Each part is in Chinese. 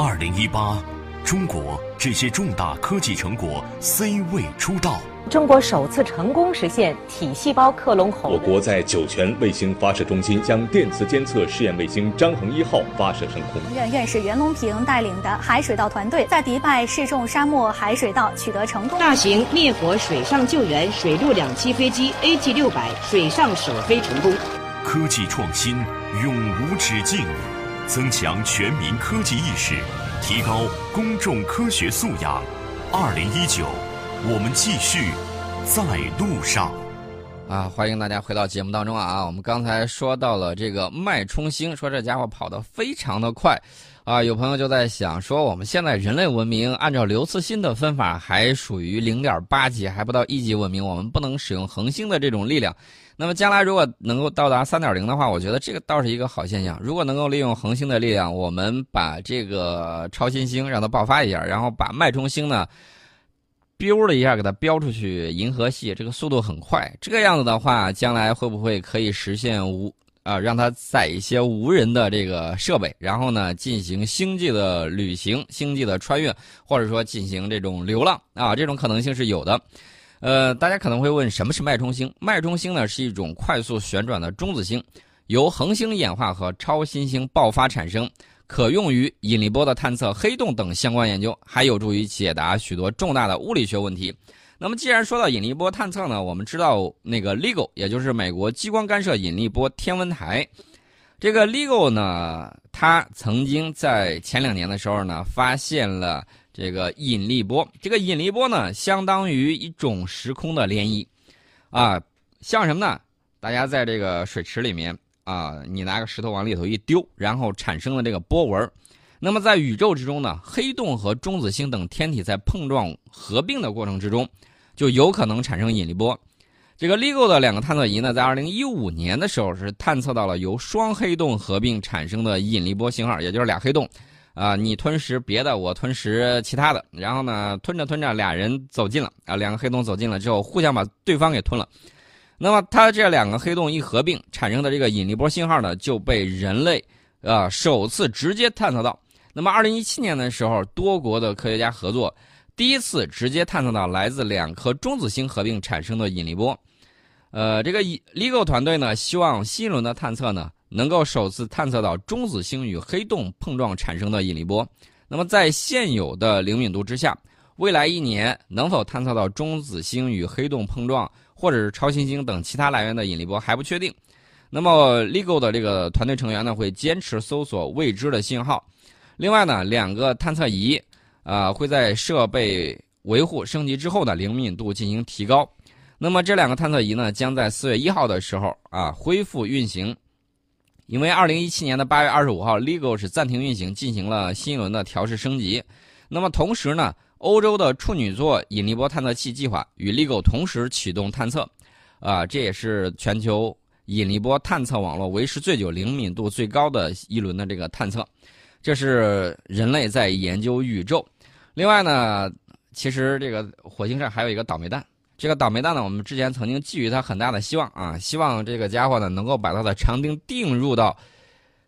二零一八，中国这些重大科技成果 C 位出道。中国首次成功实现体细胞克隆猴。我国在酒泉卫星发射中心将电磁监测试验卫星张衡一号发射升空。院院士袁隆平带领的海水稻团队在迪拜试种沙漠海水稻取得成功。大型灭火水上救援水陆两栖飞机 AG 六百水上首飞成功。科技创新永无止境，增强全民科技意识，提高公众科学素养。二零一九。我们继续在路上啊！欢迎大家回到节目当中啊！我们刚才说到了这个脉冲星，说这家伙跑得非常的快啊！有朋友就在想说，我们现在人类文明按照刘慈欣的分法还属于零点八级，还不到一级文明，我们不能使用恒星的这种力量。那么将来如果能够到达三点零的话，我觉得这个倒是一个好现象。如果能够利用恒星的力量，我们把这个超新星让它爆发一下，然后把脉冲星呢？biu 了一下，给它标出去银河系，这个速度很快。这个样子的话，将来会不会可以实现无啊？让它载一些无人的这个设备，然后呢进行星际的旅行、星际的穿越，或者说进行这种流浪啊？这种可能性是有的。呃，大家可能会问，什么是脉冲星？脉冲星呢是一种快速旋转的中子星，由恒星演化和超新星爆发产生。可用于引力波的探测、黑洞等相关研究，还有助于解答许多重大的物理学问题。那么，既然说到引力波探测呢，我们知道那个 LIGO，也就是美国激光干涉引力波天文台。这个 LIGO 呢，它曾经在前两年的时候呢，发现了这个引力波。这个引力波呢，相当于一种时空的涟漪，啊，像什么呢？大家在这个水池里面。啊，你拿个石头往里头一丢，然后产生了这个波纹那么在宇宙之中呢，黑洞和中子星等天体在碰撞合并的过程之中，就有可能产生引力波。这个 LIGO 的两个探测仪呢，在2015年的时候是探测到了由双黑洞合并产生的引力波信号，也就是俩黑洞，啊，你吞食别的，我吞食其他的，然后呢，吞着吞着，俩人走近了，啊，两个黑洞走近了之后，互相把对方给吞了。那么它这两个黑洞一合并产生的这个引力波信号呢，就被人类啊首次直接探测到。那么二零一七年的时候，多国的科学家合作，第一次直接探测到来自两颗中子星合并产生的引力波。呃，这个 LIGO 团队呢，希望新一轮的探测呢，能够首次探测到中子星与黑洞碰撞产生的引力波。那么在现有的灵敏度之下，未来一年能否探测到中子星与黑洞碰撞？或者是超新星等其他来源的引力波还不确定，那么 LIGO 的这个团队成员呢会坚持搜索未知的信号。另外呢，两个探测仪啊会在设备维护升级之后呢灵敏度进行提高。那么这两个探测仪呢将在四月一号的时候啊恢复运行，因为二零一七年的八月二十五号 LIGO 是暂停运行，进行了新一轮的调试升级。那么同时呢。欧洲的处女座引力波探测器计划与 LIGO 同时启动探测，啊，这也是全球引力波探测网络维持最久、灵敏度最高的一轮的这个探测。这是人类在研究宇宙。另外呢，其实这个火星上还有一个倒霉蛋。这个倒霉蛋呢，我们之前曾经寄予它很大的希望啊，希望这个家伙呢能够把它的长钉钉入到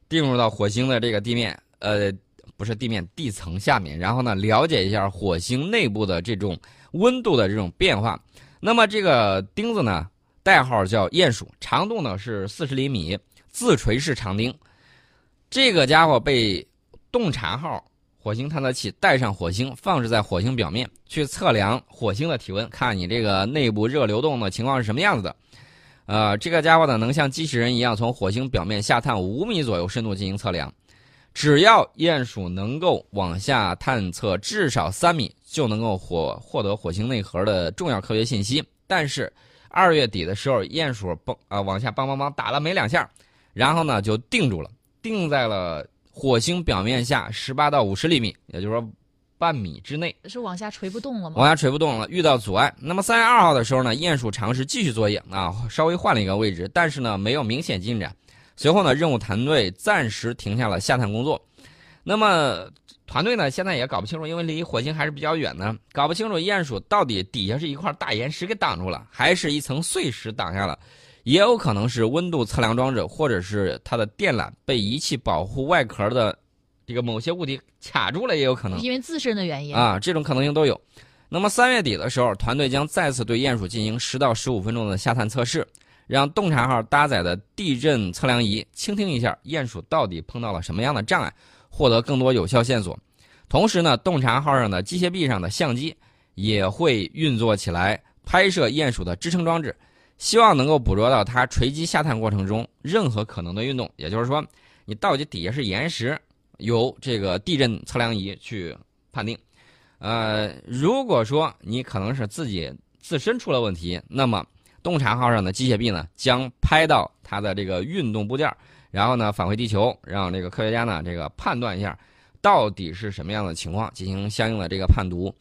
钉入到火星的这个地面，呃。不是地面地层下面，然后呢，了解一下火星内部的这种温度的这种变化。那么这个钉子呢，代号叫鼹鼠，长度呢是四十厘米，自锤式长钉。这个家伙被洞察号火星探测器带上火星，放置在火星表面，去测量火星的体温，看你这个内部热流动的情况是什么样子的。呃，这个家伙呢，能像机器人一样从火星表面下探五米左右深度进行测量。只要鼹鼠能够往下探测至少三米，就能够获获得火星内核的重要科学信息。但是二月底的时候，鼹鼠蹦啊往下梆梆梆打了没两下，然后呢就定住了，定在了火星表面下十八到五十厘米，也就是说半米之内。是往下垂不动了吗？往下垂不动了，遇到阻碍。那么三月二号的时候呢，鼹鼠尝试继续作业啊，稍微换了一个位置，但是呢没有明显进展。随后呢，任务团队暂时停下了下探工作。那么，团队呢现在也搞不清楚，因为离火星还是比较远呢，搞不清楚鼹鼠到底底下是一块大岩石给挡住了，还是一层碎石挡下了，也有可能是温度测量装置或者是它的电缆被仪器保护外壳的这个某些物体卡住了也有可能。因为自身的原因啊，这种可能性都有。那么三月底的时候，团队将再次对鼹鼠进行十到十五分钟的下探测试，让洞察号搭载的地震测量仪倾听一下鼹鼠到底碰到了什么样的障碍，获得更多有效线索。同时呢，洞察号上的机械臂上的相机也会运作起来，拍摄鼹鼠的支撑装置。希望能够捕捉到它垂机下探过程中任何可能的运动，也就是说，你到底底下是岩石，由这个地震测量仪去判定。呃，如果说你可能是自己自身出了问题，那么洞察号上的机械臂呢将拍到它的这个运动部件，然后呢返回地球，让这个科学家呢这个判断一下到底是什么样的情况，进行相应的这个判读。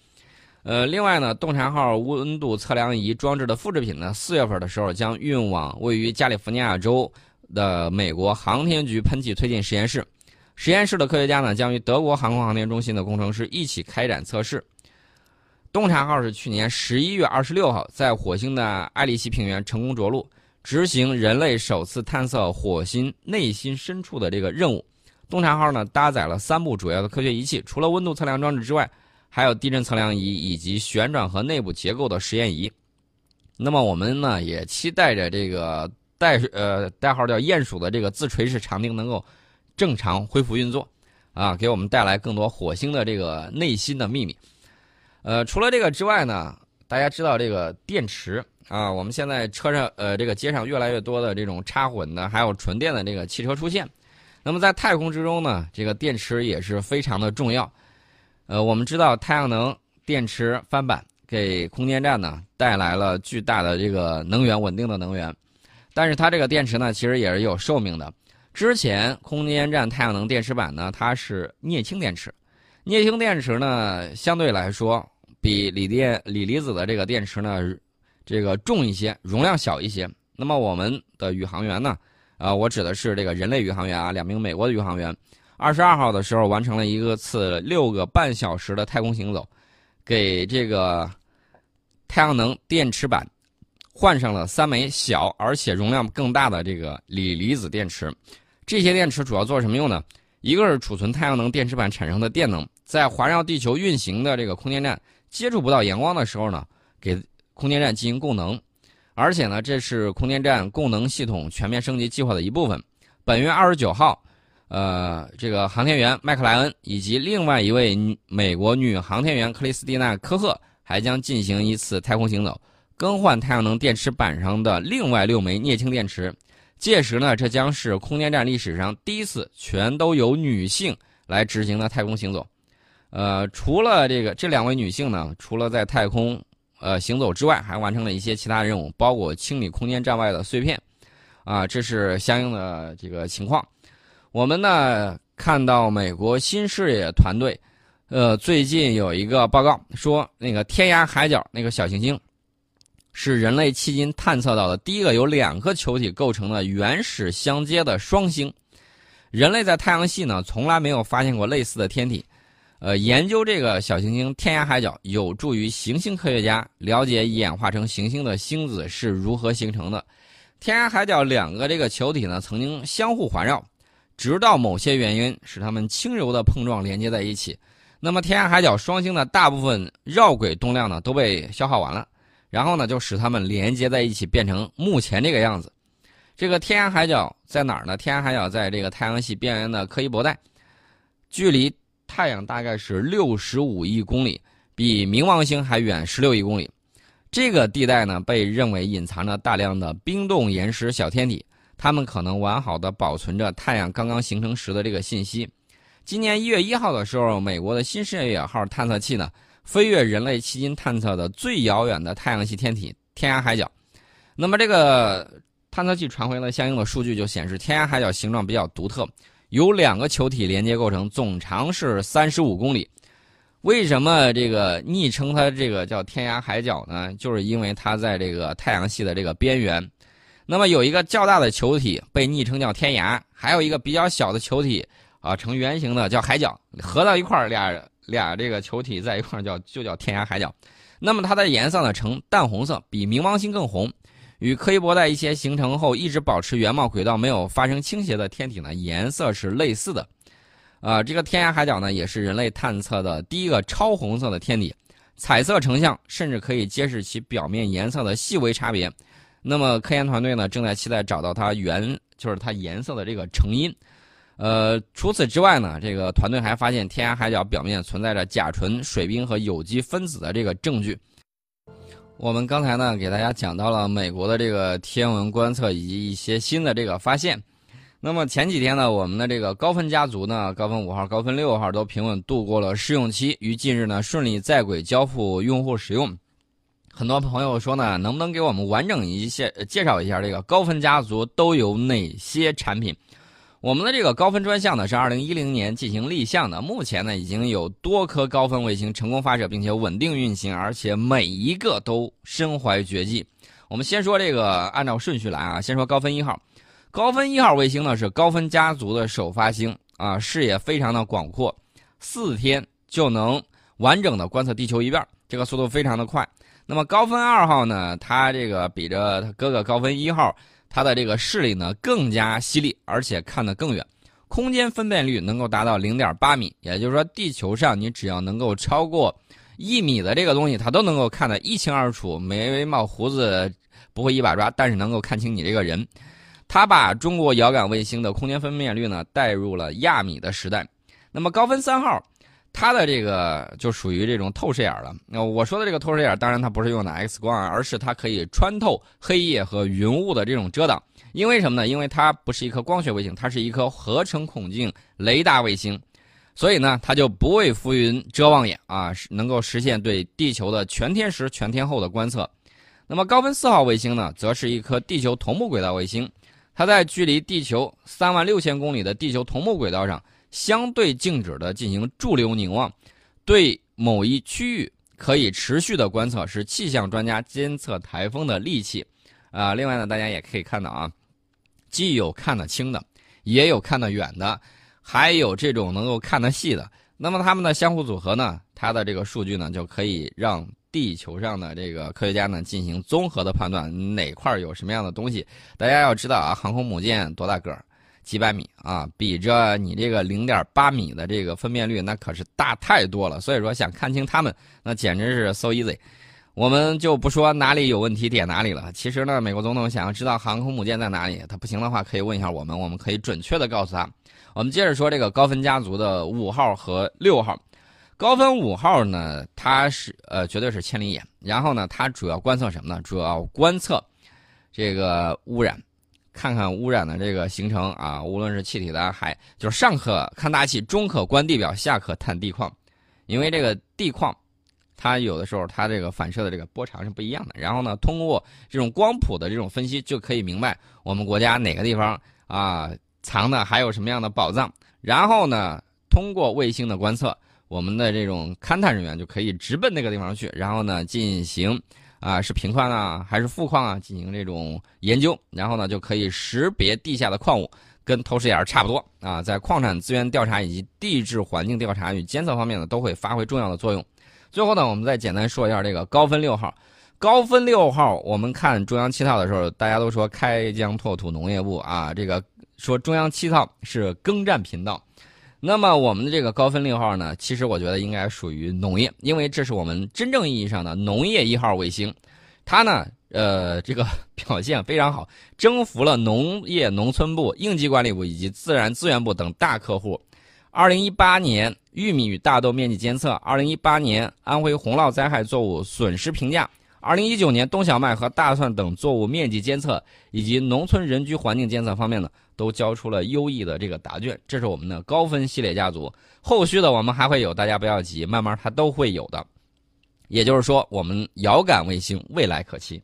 呃，另外呢，洞察号温度测量仪装置的复制品呢，四月份的时候将运往位于加利福尼亚州的美国航天局喷气推进实验室。实验室的科学家呢，将与德国航空航天中心的工程师一起开展测试。洞察号是去年十一月二十六号在火星的艾利希平原成功着陆，执行人类首次探测火星内心深处的这个任务。洞察号呢，搭载了三部主要的科学仪器，除了温度测量装置之外。还有地震测量仪以及旋转和内部结构的实验仪，那么我们呢也期待着这个代呃代号叫鼹鼠的这个自垂式长钉能够正常恢复运作，啊，给我们带来更多火星的这个内心的秘密。呃，除了这个之外呢，大家知道这个电池啊，我们现在车上呃这个街上越来越多的这种插混的还有纯电的这个汽车出现，那么在太空之中呢，这个电池也是非常的重要。呃，我们知道太阳能电池翻版给空间站呢带来了巨大的这个能源稳定的能源，但是它这个电池呢其实也是有寿命的。之前空间站太阳能电池板呢它是镍氢电池，镍氢电池呢相对来说比锂电锂离子的这个电池呢这个重一些，容量小一些。那么我们的宇航员呢，啊，我指的是这个人类宇航员啊，两名美国的宇航员。二十二号的时候，完成了一个次六个半小时的太空行走，给这个太阳能电池板换上了三枚小而且容量更大的这个锂离子电池。这些电池主要做什么用呢？一个是储存太阳能电池板产生的电能，在环绕地球运行的这个空间站接触不到阳光的时候呢，给空间站进行供能。而且呢，这是空间站供能系统全面升级计划的一部分。本月二十九号。呃，这个航天员麦克莱恩以及另外一位美国女航天员克里斯蒂娜·科赫还将进行一次太空行走，更换太阳能电池板上的另外六枚镍氢电池。届时呢，这将是空间站历史上第一次全都由女性来执行的太空行走。呃，除了这个这两位女性呢，除了在太空呃行走之外，还完成了一些其他任务，包括清理空间站外的碎片。啊，这是相应的这个情况。我们呢看到美国新视野团队，呃，最近有一个报告说，那个天涯海角那个小行星，是人类迄今探测到的第一个由两个球体构成的原始相接的双星。人类在太阳系呢从来没有发现过类似的天体，呃，研究这个小行星天涯海角，有助于行星科学家了解演化成行星的星子是如何形成的。天涯海角两个这个球体呢曾经相互环绕。直到某些原因使它们轻柔的碰撞连接在一起，那么天涯海角双星的大部分绕轨动量呢都被消耗完了，然后呢就使它们连接在一起变成目前这个样子。这个天涯海角在哪儿呢？天涯海角在这个太阳系边缘的柯伊伯带，距离太阳大概是六十五亿公里，比冥王星还远十六亿公里。这个地带呢被认为隐藏着大量的冰冻岩石小天体。它们可能完好的保存着太阳刚刚形成时的这个信息。今年一月一号的时候，美国的新视野号探测器呢，飞越人类迄今探测的最遥远的太阳系天体天涯海角。那么这个探测器传回了相应的数据，就显示天涯海角形状比较独特，由两个球体连接构成，总长是三十五公里。为什么这个昵称它这个叫天涯海角呢？就是因为它在这个太阳系的这个边缘。那么有一个较大的球体被昵称叫天涯，还有一个比较小的球体啊呈圆形的叫海角，合到一块儿俩俩这个球体在一块儿叫就叫天涯海角。那么它的颜色呢呈淡红色，比冥王星更红，与柯伊伯带一些形成后一直保持原貌轨道没有发生倾斜的天体呢颜色是类似的。啊，这个天涯海角呢，也是人类探测的第一个超红色的天体，彩色成像，甚至可以揭示其表面颜色的细微差别。那么科研团队呢，正在期待找到它原就是它颜色的这个成因。呃，除此之外呢，这个团队还发现天涯海角表面存在着甲醇、水冰和有机分子的这个证据。我们刚才呢，给大家讲到了美国的这个天文观测以及一些新的这个发现。那么前几天呢，我们的这个高分家族呢，高分五号、高分六号都平稳度过了试用期，于近日呢顺利在轨交付用户使用。很多朋友说呢，能不能给我们完整一些介绍一下这个高分家族都有哪些产品？我们的这个高分专项呢是二零一零年进行立项的，目前呢已经有多颗高分卫星成功发射并且稳定运行，而且每一个都身怀绝技。我们先说这个，按照顺序来啊，先说高分一号。高分一号卫星呢是高分家族的首发星啊，视野非常的广阔，四天就能完整的观测地球一遍，这个速度非常的快。那么高分二号呢，它这个比着它哥哥高分一号，它的这个视力呢更加犀利，而且看得更远，空间分辨率能够达到零点八米，也就是说地球上你只要能够超过一米的这个东西，它都能够看得一清二楚，眉毛胡子不会一把抓，但是能够看清你这个人。它把中国遥感卫星的空间分辨率呢带入了亚米的时代。那么高分三号，它的这个就属于这种透视眼了。那我说的这个透视眼，当然它不是用的 X 光啊，而是它可以穿透黑夜和云雾的这种遮挡。因为什么呢？因为它不是一颗光学卫星，它是一颗合成孔径雷达卫星，所以呢，它就不畏浮云遮望眼啊，能够实现对地球的全天时、全天候的观测。那么高分四号卫星呢，则是一颗地球同步轨道卫星。它在距离地球三万六千公里的地球同步轨道上，相对静止的进行驻留凝望，对某一区域可以持续的观测，是气象专家监测台风的利器。啊，另外呢，大家也可以看到啊，既有看得清的，也有看得远的，还有这种能够看得细的。那么它们的相互组合呢，它的这个数据呢，就可以让。地球上的这个科学家呢，进行综合的判断，哪块有什么样的东西？大家要知道啊，航空母舰多大个儿？几百米啊，比着你这个零点八米的这个分辨率，那可是大太多了。所以说，想看清他们，那简直是 so easy。我们就不说哪里有问题点哪里了。其实呢，美国总统想要知道航空母舰在哪里，他不行的话，可以问一下我们，我们可以准确的告诉他。我们接着说这个高分家族的五号和六号。高分五号呢，它是呃绝对是千里眼。然后呢，它主要观测什么呢？主要观测这个污染，看看污染的这个形成啊。无论是气体的，还就是上可看大气，中可观地表，下可探地况。因为这个地况，它有的时候它这个反射的这个波长是不一样的。然后呢，通过这种光谱的这种分析，就可以明白我们国家哪个地方啊藏的还有什么样的宝藏。然后呢，通过卫星的观测。我们的这种勘探人员就可以直奔那个地方去，然后呢进行啊是平矿啊还是富矿啊进行这种研究，然后呢就可以识别地下的矿物，跟透视眼差不多啊，在矿产资源调查以及地质环境调查与监测方面呢都会发挥重要的作用。最后呢，我们再简单说一下这个高分六号。高分六号，我们看中央七套的时候，大家都说开疆拓土农业部啊，这个说中央七套是耕战频道。那么我们的这个高分六号呢，其实我觉得应该属于农业，因为这是我们真正意义上的农业一号卫星，它呢，呃，这个 表现非常好，征服了农业农村部、应急管理部以及自然资源部等大客户。二零一八年玉米与大豆面积监测，二零一八年安徽洪涝灾害作物损失评价，二零一九年冬小麦和大蒜等作物面积监测以及农村人居环境监测方面呢。都交出了优异的这个答卷，这是我们的高分系列家族。后续的我们还会有，大家不要急，慢慢它都会有的。也就是说，我们遥感卫星未来可期。